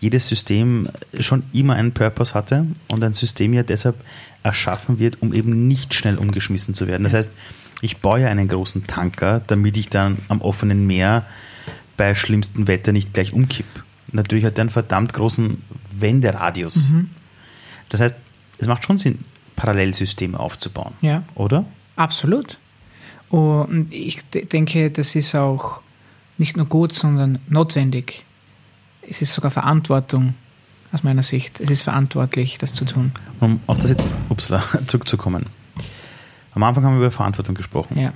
Speaker 1: jedes System schon immer einen Purpose hatte und ein System ja deshalb erschaffen wird, um eben nicht schnell umgeschmissen zu werden. Das heißt, ich baue ja einen großen Tanker, damit ich dann am offenen Meer bei schlimmstem Wetter nicht gleich umkipp. Natürlich hat er einen verdammt großen Wenderadius. Das heißt, es macht schon Sinn, Parallelsysteme aufzubauen.
Speaker 2: Ja.
Speaker 1: Oder?
Speaker 2: Absolut. Und ich de- denke, das ist auch nicht nur gut, sondern notwendig. Es ist sogar Verantwortung aus meiner Sicht. Es ist verantwortlich, das zu tun.
Speaker 1: Um auf das jetzt upsala, *laughs* zurückzukommen. Am Anfang haben wir über Verantwortung gesprochen.
Speaker 2: Ja,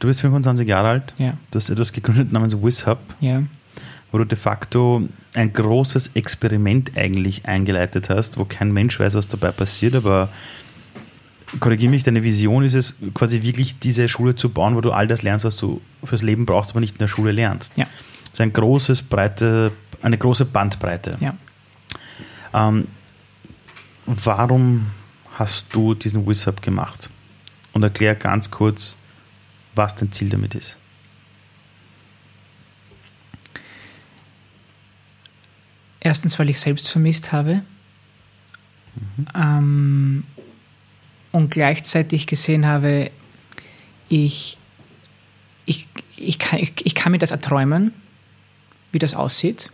Speaker 1: Du bist 25 Jahre alt,
Speaker 2: ja,
Speaker 1: du hast etwas gegründet namens WizHub,
Speaker 2: ja,
Speaker 1: wo du de facto ein großes Experiment eigentlich eingeleitet hast, wo kein Mensch weiß, was dabei passiert, aber korrigiere mich, deine Vision ist es, quasi wirklich diese Schule zu bauen, wo du all das lernst, was du fürs Leben brauchst, aber nicht in der Schule lernst.
Speaker 2: ja,
Speaker 1: Das ist ein großes, breite, eine große Bandbreite.
Speaker 2: ja.
Speaker 1: Ähm, warum hast du diesen WizHub gemacht? und erklär ganz kurz, was dein Ziel damit ist.
Speaker 2: Erstens, weil ich selbst vermisst habe. Mhm. Ähm, und gleichzeitig gesehen habe, ich, ich, ich, kann, ich, ich kann mir das erträumen, wie das aussieht,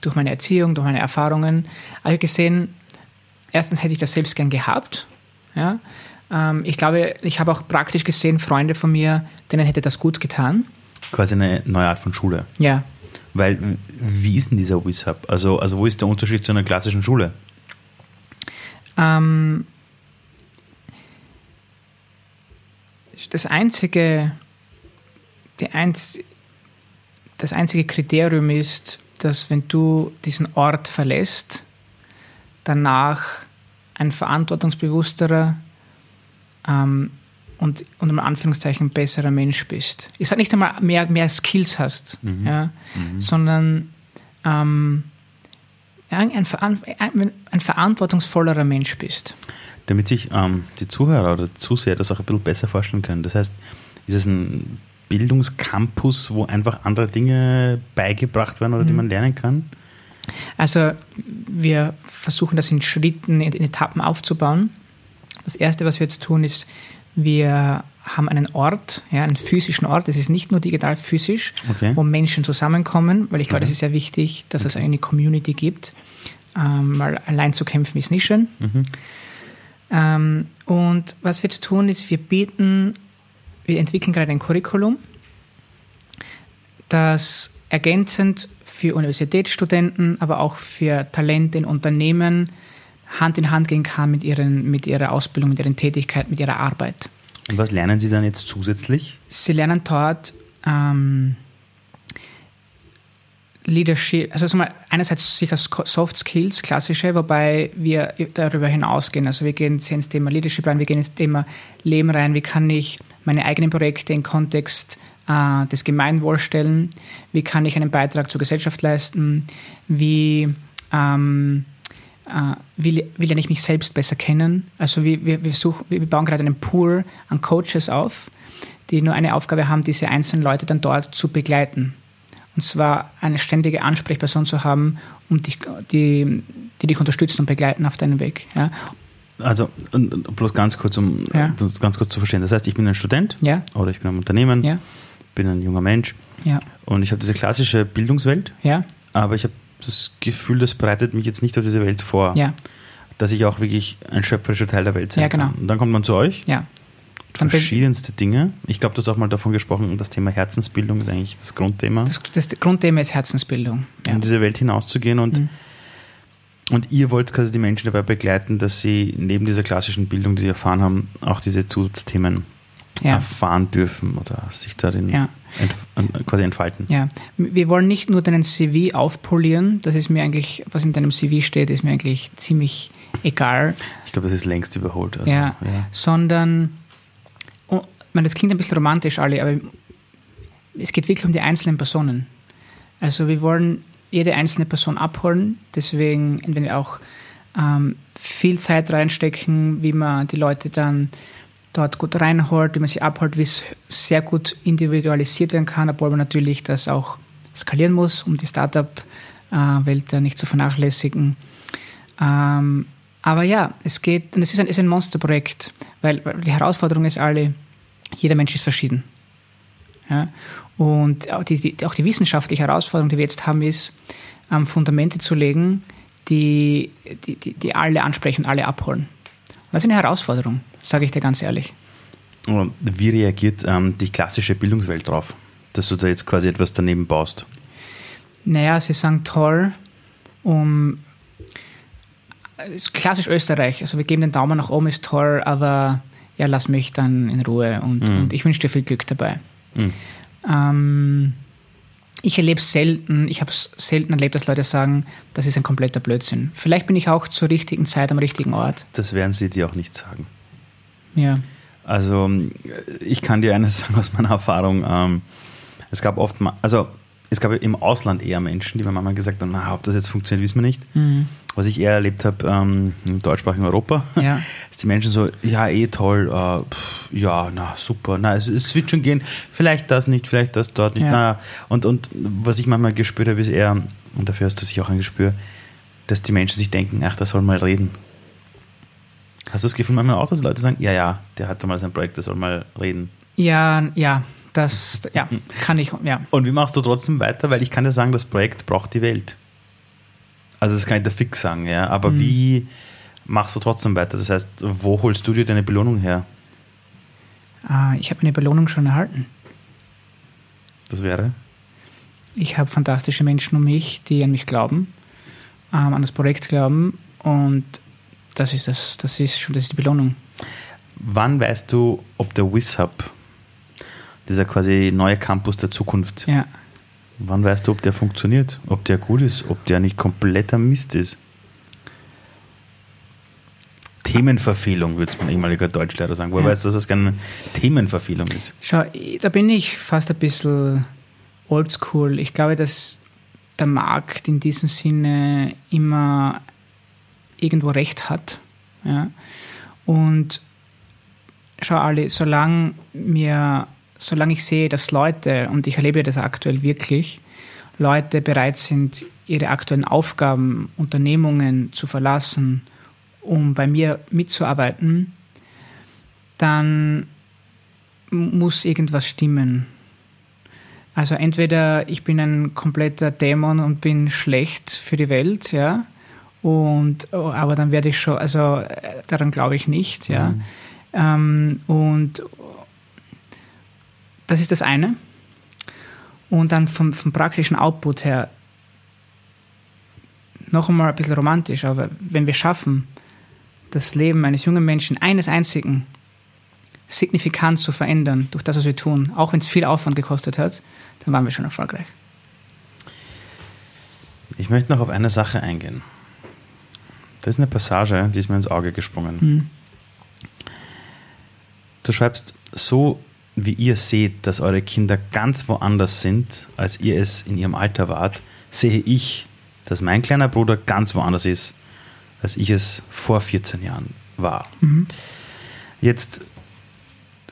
Speaker 2: durch meine Erziehung, durch meine Erfahrungen. Also gesehen, erstens hätte ich das selbst gern gehabt. Ja? Ähm, ich glaube, ich habe auch praktisch gesehen, Freunde von mir, denen hätte das gut getan.
Speaker 1: Quasi eine neue Art von Schule.
Speaker 2: Ja.
Speaker 1: Weil, wie ist denn dieser WISHub? Also, also wo ist der Unterschied zu einer klassischen Schule?
Speaker 2: Ähm, das einzige, die einz, das einzige Kriterium ist, dass wenn du diesen Ort verlässt, danach ein verantwortungsbewussterer ähm, und unter Anführungszeichen besserer Mensch bist. Ich sage nicht einmal mehr, mehr Skills hast, mhm. Ja, mhm. sondern ähm, ein, ein, ein, verantwortungsvollerer Mensch bist.
Speaker 1: Damit sich ähm, die Zuhörer oder Zuseher das auch ein bisschen besser vorstellen können. Das heißt, ist es ein Bildungscampus, wo einfach andere Dinge beigebracht werden oder mhm. die man lernen kann?
Speaker 2: Also wir versuchen das in Schritten, in Etappen aufzubauen. Das Erste, was wir jetzt tun, ist, wir haben einen Ort, ja, einen physischen Ort. Es ist nicht nur digital physisch, okay. wo Menschen zusammenkommen, weil ich glaube, okay. das ist sehr wichtig, dass es eine Community gibt. Ähm, weil allein zu kämpfen ist nicht schön. Mhm. Ähm, und was wir jetzt tun, ist, wir bieten, wir entwickeln gerade ein Curriculum, das ergänzend für Universitätsstudenten, aber auch für Talente in Unternehmen Hand in Hand gehen kann mit, ihren, mit ihrer Ausbildung, mit ihrer Tätigkeit, mit ihrer Arbeit.
Speaker 1: Und was lernen Sie dann jetzt zusätzlich?
Speaker 2: Sie lernen dort ähm, Leadership, also mal einerseits sicher Soft Skills, klassische, wobei wir darüber hinausgehen. Also wir gehen ins Thema Leadership rein, wir gehen ins Thema Leben rein, wie kann ich meine eigenen Projekte im Kontext äh, des Gemeinwohls stellen, wie kann ich einen Beitrag zur Gesellschaft leisten, wie ähm, äh, will, will ja nicht mich selbst besser kennen. Also wir, wir, wir, suchen, wir bauen gerade einen Pool an Coaches auf, die nur eine Aufgabe haben, diese einzelnen Leute dann dort zu begleiten. Und zwar eine ständige Ansprechperson zu haben, um dich, die, die dich unterstützen und begleiten auf deinem Weg. Ja.
Speaker 1: Also bloß ganz kurz, um ja. das ganz kurz zu verstehen. Das heißt, ich bin ein Student
Speaker 2: ja.
Speaker 1: oder ich bin ein Unternehmen, bin ein junger Mensch und ich habe diese klassische Bildungswelt, aber ich habe das Gefühl, das bereitet mich jetzt nicht auf diese Welt vor.
Speaker 2: Ja.
Speaker 1: Dass ich auch wirklich ein schöpferischer Teil der Welt sein
Speaker 2: ja, genau.
Speaker 1: kann. Und dann kommt man zu euch.
Speaker 2: Ja.
Speaker 1: Verschiedenste Dinge. Ich glaube, du hast auch mal davon gesprochen, das Thema Herzensbildung ist eigentlich das Grundthema.
Speaker 2: Das, das Grundthema ist Herzensbildung.
Speaker 1: Ja. In diese Welt hinauszugehen und, mhm. und ihr wollt quasi die Menschen dabei begleiten, dass sie neben dieser klassischen Bildung, die sie erfahren haben, auch diese Zusatzthemen ja. erfahren dürfen oder sich darin ja. Entf quasi entfalten.
Speaker 2: Ja, wir wollen nicht nur deinen CV aufpolieren, das ist mir eigentlich, was in deinem CV steht, ist mir eigentlich ziemlich egal.
Speaker 1: Ich glaube, das ist längst überholt.
Speaker 2: Also, ja, ja, sondern, oh, meine, das klingt ein bisschen romantisch alle, aber es geht wirklich um die einzelnen Personen. Also wir wollen jede einzelne Person abholen, deswegen wenn wir auch ähm, viel Zeit reinstecken, wie man die Leute dann dort gut reinholt, wie man sie abholt, wie es sehr gut individualisiert werden kann, obwohl man natürlich das auch skalieren muss, um die Startup-Welt da nicht zu vernachlässigen. Ähm, aber ja, es geht, und es ist ein, ein Monsterprojekt, weil die Herausforderung ist alle, jeder Mensch ist verschieden. Ja? Und auch die, die, auch die wissenschaftliche Herausforderung, die wir jetzt haben, ist, ähm, Fundamente zu legen, die, die, die, alle ansprechen, alle abholen. Ist eine Herausforderung sage ich dir ganz ehrlich.
Speaker 1: Wie reagiert ähm, die klassische Bildungswelt darauf, dass du da jetzt quasi etwas daneben baust?
Speaker 2: Naja, sie sagen toll, um ist klassisch Österreich. Also wir geben den Daumen nach oben, ist toll, aber ja, lass mich dann in Ruhe und, mhm. und ich wünsche dir viel Glück dabei. Mhm. Ähm, ich erlebe es selten, ich habe es selten erlebt, dass Leute sagen, das ist ein kompletter Blödsinn. Vielleicht bin ich auch zur richtigen Zeit am richtigen Ort.
Speaker 1: Das werden sie dir auch nicht sagen.
Speaker 2: Ja.
Speaker 1: Also ich kann dir eines *laughs* sagen aus meiner Erfahrung. Ähm, es gab oft, also es gab im Ausland eher Menschen, die bei Mama gesagt haben, na, ob das jetzt funktioniert, wissen wir nicht. Mhm. Was ich eher erlebt habe ähm, im deutschsprachigen Europa, *laughs*
Speaker 2: Ja.
Speaker 1: dass die Menschen so, ja, eh toll, äh, pff, ja, na super, na, es, es wird schon gehen, vielleicht das nicht, vielleicht das dort nicht,
Speaker 2: Ja.
Speaker 1: na, und, und was ich manchmal gespürt habe, ist eher, und dafür hast du sicher auch ein Gespür, dass die Menschen sich denken, ach, der soll mal reden. Hast du das Gefühl manchmal auch, dass Leute sagen, ja, ja, der hat mal sein Projekt, der soll mal reden.
Speaker 2: Ja, ja, das, ja, kann ich, ja.
Speaker 1: Und wie machst du trotzdem weiter? Weil ich kann dir sagen, das Projekt braucht die Welt. Also das kann ich dir fix sagen, ja. Aber
Speaker 2: Mhm.
Speaker 1: wie machst du trotzdem weiter? Das heißt, wo holst du dir deine Belohnung her?
Speaker 2: Äh, ich habe meine Belohnung schon erhalten.
Speaker 1: Das wäre?
Speaker 2: Ich habe fantastische Menschen um mich, die an mich glauben, ähm, an das Projekt glauben und das ist das, das ist schon, das ist die Belohnung.
Speaker 1: Wann weißt du, ob der WizHub, dieser quasi neue Campus der Zukunft,
Speaker 2: Ja.
Speaker 1: Wann weißt du, ob der funktioniert? Ob der gut ist? Ob der nicht kompletter Mist ist? Themenverfehlung, würde es mein ehemaliger Deutschlehrer sagen. Woher
Speaker 2: Ja.
Speaker 1: weißt du, dass das keine Themenverfehlung ist?
Speaker 2: Schau, da bin ich fast ein bisschen oldschool. Ich glaube, dass der Markt in diesem Sinne immer irgendwo recht hat. Ja? Und schau, Ali, solange mir, solange ich sehe, dass Leute, und ich erlebe das aktuell wirklich, Leute bereit sind, ihre aktuellen Aufgaben, Unternehmungen zu verlassen, um bei mir mitzuarbeiten, dann muss irgendwas stimmen. Also entweder ich bin ein kompletter Dämon und bin schlecht für die Welt, ja, und aber dann werde ich schon, also äh, daran glaube ich nicht, ja.
Speaker 1: Mhm.
Speaker 2: Ähm, und das ist das eine. Und dann vom, vom praktischen Output her noch einmal ein bisschen romantisch, aber wenn wir schaffen, das Leben eines jungen Menschen, eines einzigen, signifikant zu verändern durch das, was wir tun, auch wenn es viel Aufwand gekostet hat, dann waren wir schon erfolgreich.
Speaker 1: Ich möchte noch auf eine Sache eingehen. Das ist eine Passage, die ist mir ins Auge gesprungen.
Speaker 2: Mhm.
Speaker 1: Du schreibst, so wie ihr seht, dass eure Kinder ganz woanders sind, als ihr es in ihrem Alter wart, sehe ich, dass mein kleiner Bruder ganz woanders ist, als ich es vor 14 Jahren war.
Speaker 2: Mhm.
Speaker 1: Jetzt,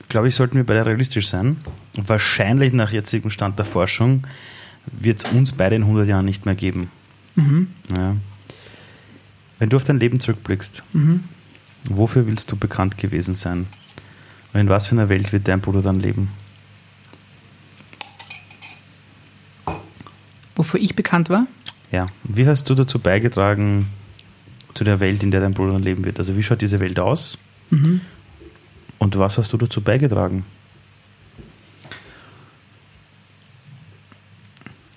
Speaker 1: glaube ich, sollten wir beide realistisch sein. Wahrscheinlich nach jetzigem Stand der Forschung wird es uns beide in 100 Jahren nicht mehr geben.
Speaker 2: Mhm.
Speaker 1: Ja. Wenn du auf dein Leben zurückblickst,
Speaker 2: Mhm.
Speaker 1: wofür willst du bekannt gewesen sein? Und in was für einer Welt wird dein Bruder dann leben?
Speaker 2: Wofür ich bekannt war?
Speaker 1: Ja. Wie hast du dazu beigetragen, zu der Welt, in der dein Bruder dann leben wird? Also wie schaut diese Welt aus?
Speaker 2: Mhm.
Speaker 1: Und was hast du dazu beigetragen?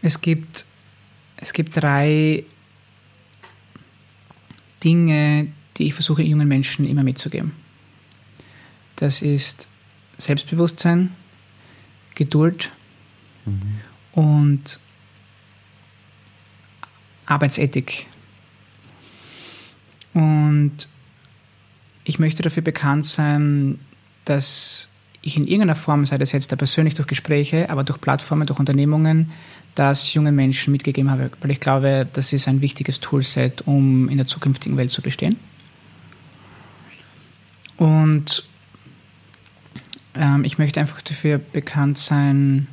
Speaker 2: Es gibt, es gibt drei Dinge, die ich versuche, jungen Menschen immer mitzugeben. Das ist Selbstbewusstsein, Geduld und Arbeitsethik. Und ich möchte dafür bekannt sein, dass ich in irgendeiner Form, sei das jetzt da persönlich durch Gespräche, aber durch Plattformen, durch Unternehmungen, das jungen Menschen mitgegeben habe, weil ich glaube, das ist ein wichtiges Toolset, um in der zukünftigen Welt zu bestehen. Und ähm, ich möchte einfach dafür bekannt sein,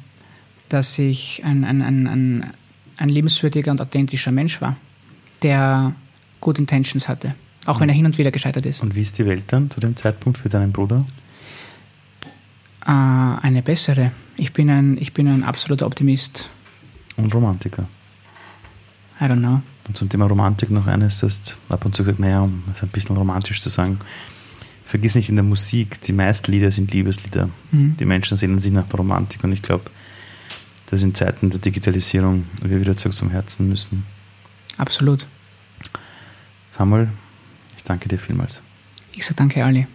Speaker 2: dass ich ein, ein, ein, ein, ein liebenswürdiger und authentischer Mensch war, der Good Intentions hatte, auch wenn er hin und wieder gescheitert ist.
Speaker 1: Und wie ist die Welt dann zu dem Zeitpunkt für deinen Bruder?
Speaker 2: Äh, eine bessere. Ich bin ein, ich bin ein absoluter Optimist.
Speaker 1: Und Romantiker.
Speaker 2: I don't know.
Speaker 1: Und zum Thema Romantik noch eines, du hast ab und zu gesagt, naja, um es ein bisschen romantisch zu sagen, vergiss nicht in der Musik, die meisten Lieder sind Liebeslieder.
Speaker 2: Mhm.
Speaker 1: Die Menschen sehnen sich nach Romantik und ich glaube, dass in Zeiten der Digitalisierung wir wieder zurück zum Herzen müssen.
Speaker 2: Absolut.
Speaker 1: Samuel, ich danke dir vielmals.
Speaker 2: Ich sage danke, Ali.